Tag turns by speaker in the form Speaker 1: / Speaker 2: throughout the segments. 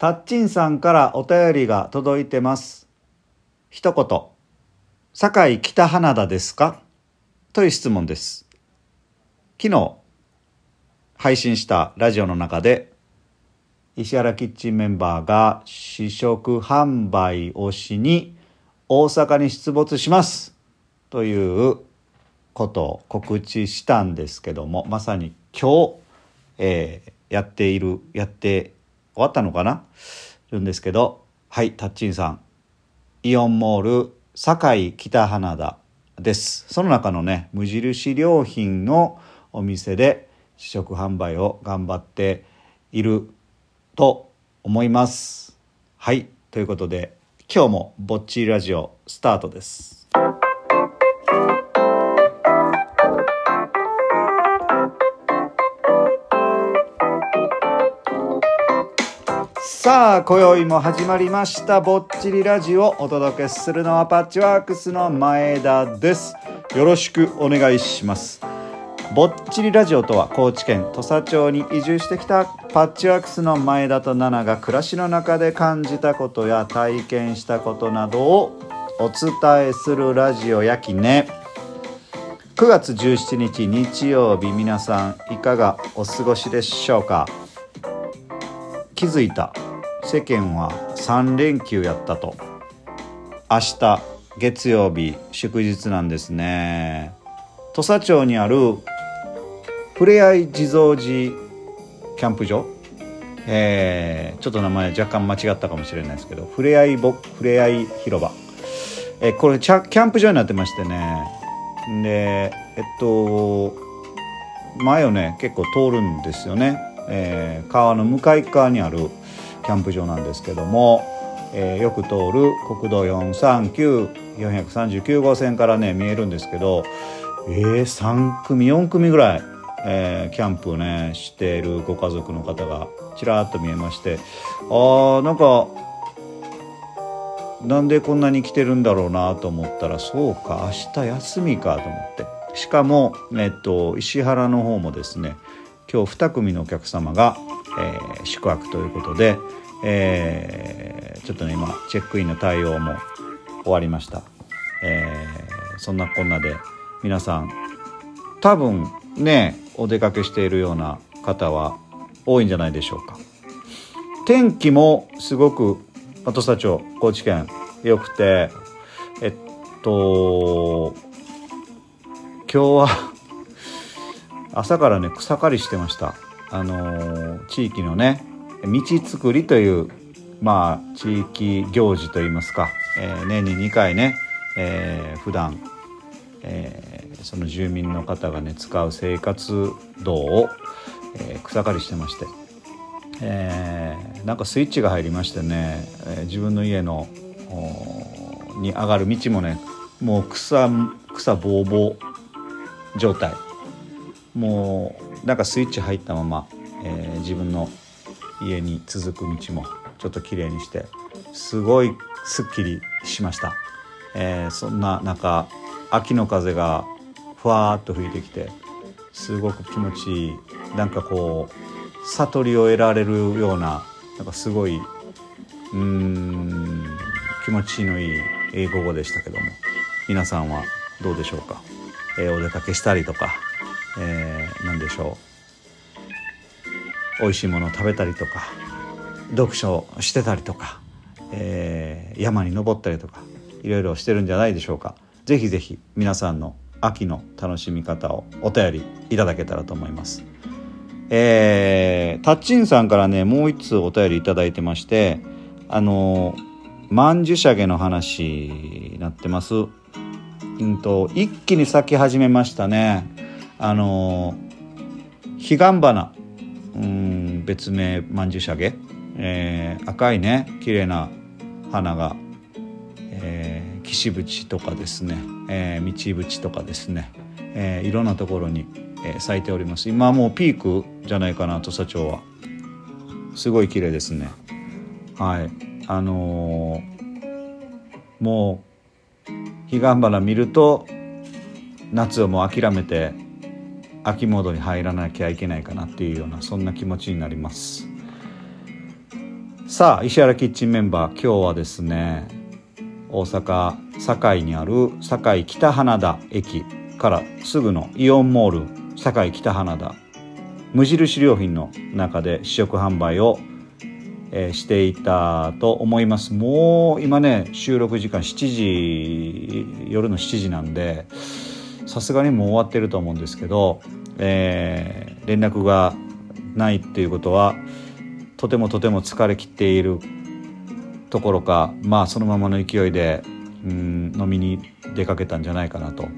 Speaker 1: タッチンさんからお便りが届いてます。一言。堺北花田ですか？という質問です。昨日、配信したラジオの中で、石原キッチンメンバーが試食販売をしに大阪に出没しますということを告知したんですけどもまさに今日、えーやっているやって終わったのかな？るんですけどはいタッチンさん。イオンモール堺北花田です。その中のね無印良品のお店で試食販売を頑張っていると思います。はいということで今日もぼっちりラジオスタートです。さあ今宵も始まりました。ぼっちりラジオ。お届けするのはパッチワークスの前田です。よろしくお願いします。ぼっちりラジオとは高知県土佐町に移住してきたパッチワークスの前田と奈々が暮らしの中で感じたことや体験したことなどをお伝えするラジオやきね。9月17日日曜日皆さんいかがお過ごしでしょうか？気づいた？世間は3連休やったと。明日月曜日祝日なんですね。土佐町にあるふれあい地蔵寺キャンプ場。えーちょっと名前若干間違ったかもしれないですけどふれあいぼふれあい広場。えこれキャンプ場になってましてね。でえっと前をね結構通るんですよね、えー川の向かい側にあるキャンプ場なんですけども、えーよく通る国道439439号線からね見えるんですけどえー、3組4組ぐらい、えーキャンプをねしているご家族の方がちらっと見えましてあーなんかなんでこんなに来てるんだろうなと思ったらそうか明日休みかと思って。しかも、えっと、石原の方もですね今日2組のお客様が、えー宿泊ということで、えーちょっとね今チェックインの対応も終わりました、えーそんなこんなで皆さん多分ねお出かけしているような方は多いんじゃないでしょうか。天気もすごく土佐町高知県良くてえっと今日は朝からね草刈りしてました。あのー地域のね道作りというまあ地域行事といいますか、えー年に2回ね、えー普段、えーその住民の方がね使う生活道を、えー草刈りしてましてえーなんかスイッチが入りましてね、えー自分の家のに上がる道もねもう草草ぼうぼう状態。もうなんかスイッチ入ったまま、えー自分の家に続く道もちょっと綺麗にしてすごいすっきりしました、えーそんな中秋の風がふわっと吹いてきてすごく気持ちいいなんかこう悟りを得られるようななんかすごいうん気持ちのいい英語でしたけども皆さんはどうでしょうか、えーお出かけしたりとか、えー何でしょう？美味しいものを食べたりとか読書をしてたりとか、えー山に登ったりとかいろいろしてるんじゃないでしょうか。ぜひぜひ皆さんの秋の楽しみ方をお便りいただけたらと思います。えータッチンさんからねもう一つお便りいいてましてあの曼珠沙華の話になってます。うんと一気に咲き始めましたね。あの彼岸花うん別名曼珠沙華、えー赤いね綺麗な花が、えー岸淵とかですね、えー道淵とかですね、えーいろんなところに、えー咲いております。今はもうピークじゃないかな土佐町は。すごい綺麗ですね。はい。あのーもう彼岸花見ると夏をもう諦めて秋モードに入らなきゃいけないかなっていうようなそんな気持ちになります。さあ石原キッチンメンバー今日はですね大阪堺にある堺北花田駅からすぐのイオンモール堺北花田無印良品の中で試食販売を、え、していたと思います。もう今ね収録時間7時夜の7時なんでさすがにもう終わってると思うんですけど、えー、連絡がないっていうことはとてもとても疲れきっているところかまあそのままの勢いでうん飲みに出かけたんじゃないかなと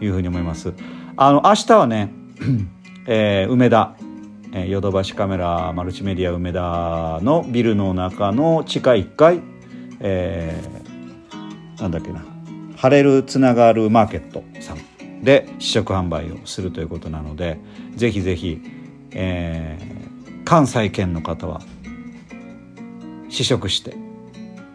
Speaker 1: いうふうに思います。あの明日はね、えー、梅田ヨドバシカメラマルチメディア梅田のビルの中の地下1階、えー、なんだっけな晴れるつながるマーケットさんで試食販売をするということなのでぜひぜひ、えー、関西圏の方は試食して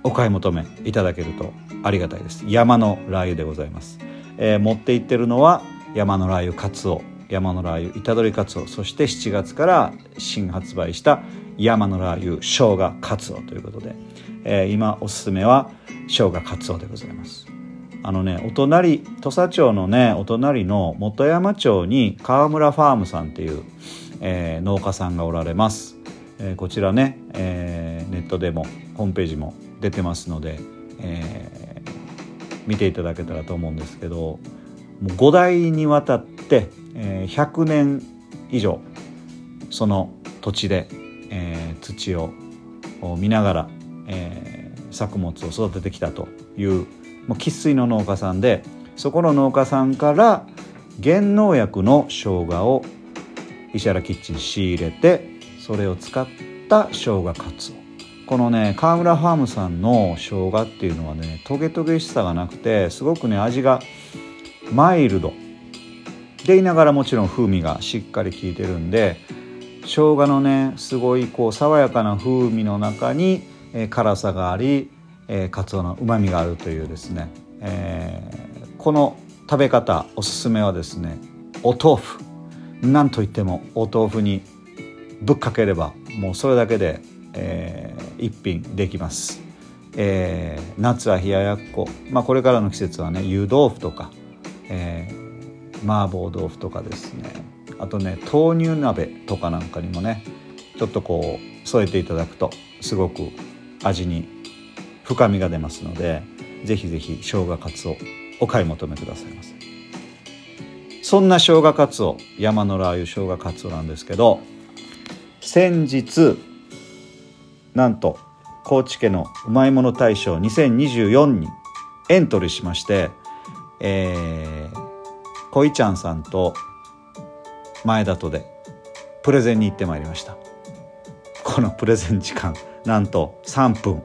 Speaker 1: お買い求めいただけるとありがたいです。山のラー油でございます、えー、持っていってるのは山のラー油かつお山のラー油虎取かつおそして7月から新発売した山のラー油生姜かつおということで、えー、今おすすめは生姜かつおでございます。あのねお隣土佐町のねお隣の本山町に川村ファームさんっていう、えー、農家さんがおられます。えー、こちらね、えー、ネットでもホームページも出てますので、えー、見ていただけたらと思うんですけどもう5代にわたって、えー、100年以上その土地で、えー、土を見ながら、えー、作物を育ててきたというもう生粋の農家さんでそこの農家さんから原農薬の生姜を石原キッチン仕入れてそれを使った生姜カツオ。このね川村ファームさんの生姜っていうのはねトゲトゲしさがなくてすごくね味がマイルド。でいながらもちろん風味がしっかり効いてるんで生姜のねすごいこう爽やかな風味の中に、辛さがあり、えー、カツオのうまみがあるというですね、えー、この食べ方おすすめはですねお豆腐。なんといってもお豆腐にぶっかければもうそれだけで、えー、一品できます、えー、夏は冷ややっこ、まあ、これからの季節はね湯豆腐とか、えー、麻婆豆腐とかですね。あとね豆乳鍋とかなんかにもねちょっとこう添えていただくとすごく味に深みが出ますのでぜひぜひ生姜かつおお買い求めくださいませ。そんな生姜かつお山のラー油生姜かつおなんですけど先日なんと高知家のうまいもの大賞2024にエントリーしまして、えー、こいちゃんさんと前田とでプレゼンに行ってまいりました。このプレゼン時間なんと3分。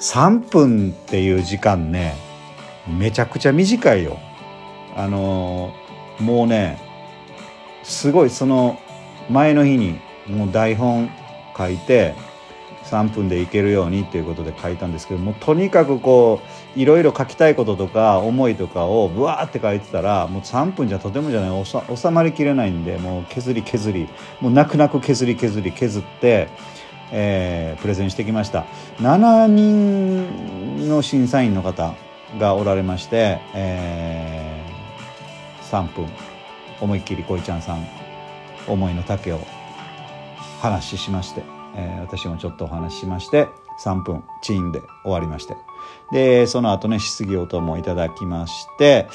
Speaker 1: 3分っていう時間ねめちゃくちゃ短いよ。あの、もうねすごいその前の日にもう台本書いて3分でいけるようにっていうことで書いたんですけどもとにかくこういろいろ書きたいこととか思いとかをブワーって書いてたらもう3分じゃとてもじゃない収まりきれないんでもう削り削りもう泣く泣く削り削り削って、えー、プレゼンしてきました。7人の審査員の方がおられまして、えー、3分。思いっきりこいちゃんさん思いの丈を話しまして、えー、私もちょっとお話ししまして3分チーンで終わりまして。でその後ね質疑応答もいただきまして。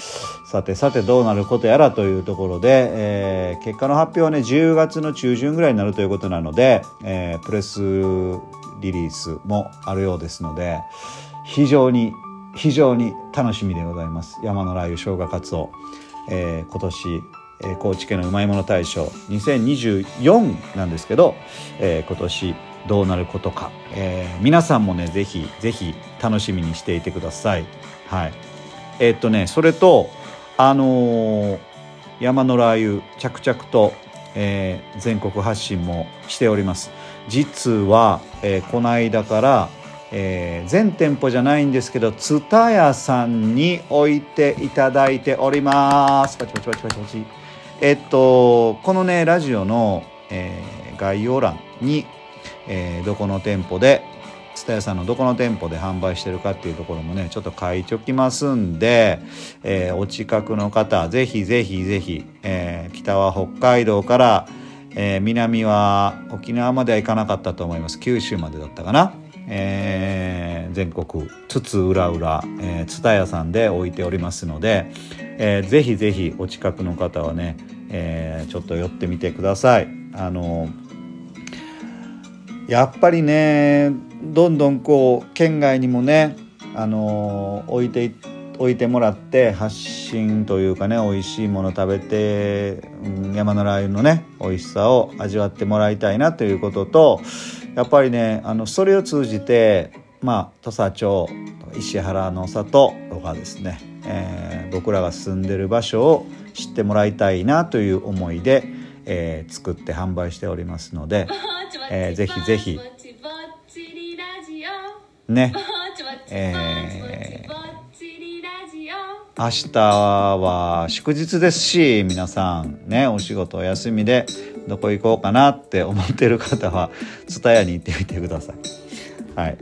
Speaker 1: さてさてどうなることやらというところで、えー、結果の発表はね10月の中旬ぐらいになるということなので、えー、プレスリリースもあるようですので非常に非常に楽しみでございます。山のラー油生姜カツオ、えー、今年、高知県のうまいもの大賞。2024なんですけど、えー、今年どうなることか、えー、皆さんもねぜひぜひ楽しみにしていてください。はい。えー、っとねそれとあのー、山のラー油着々と、えー、全国発信もしております。実は、えー、この間からえー、全店舗じゃないんですけど蔦屋さんに置いていただいております。パチパチパチパチパチ。えっとこのねラジオの、えー、概要欄に、えー、どこの店舗で蔦屋さんのどこの店舗で販売してるかっていうところもねちょっと書いちょきますんで、えー、お近くの方ぜひぜひぜひ、えー、北は北海道から、えー、南は沖縄までは行かなかったと思います。九州までだったかな、えー、全国津々浦々蔦屋、さんで置いておりますので、えー、ぜひぜひお近くの方はね、えー、ちょっと寄ってみてください。あのやっぱりねどんどんこう県外にもねあの置いて置いてもらって発信というかね美味しいもの食べて、うん、山のラー油のね美味しさを味わってもらいたいなということとやっぱりねあのそれを通じてまあ土佐町石原の里とかですね、えー、僕らが住んでる場所を知ってもらいたいなという思いで、えー、作って販売しておりますので、えー、ぜひぜひねえー、明日は祝日ですし皆さんねお仕事お休みでどこ行こうかなって思ってる方は蔦屋に行ってみてください。はい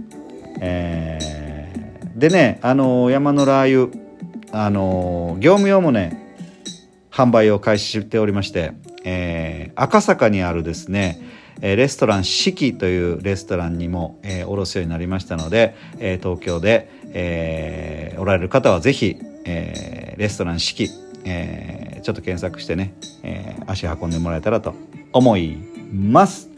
Speaker 1: えー、でねあの山のラー油あの業務用もね販売を開始しておりまして、えー、赤坂にあるですねえレストラン四季というレストランにも、えー、おろすようになりましたので、え、東京で、え、おられる方はぜひ、え、レストラン四季、え、ちょっと検索してね、え、足運んでもらえたらと思います。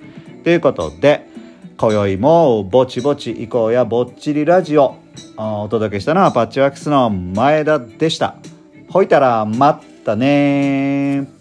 Speaker 1: ということで今宵もぼちぼち行こうやぼっちりラジオお届けしたのはパッチワークスの前田でした。ほいたらまたね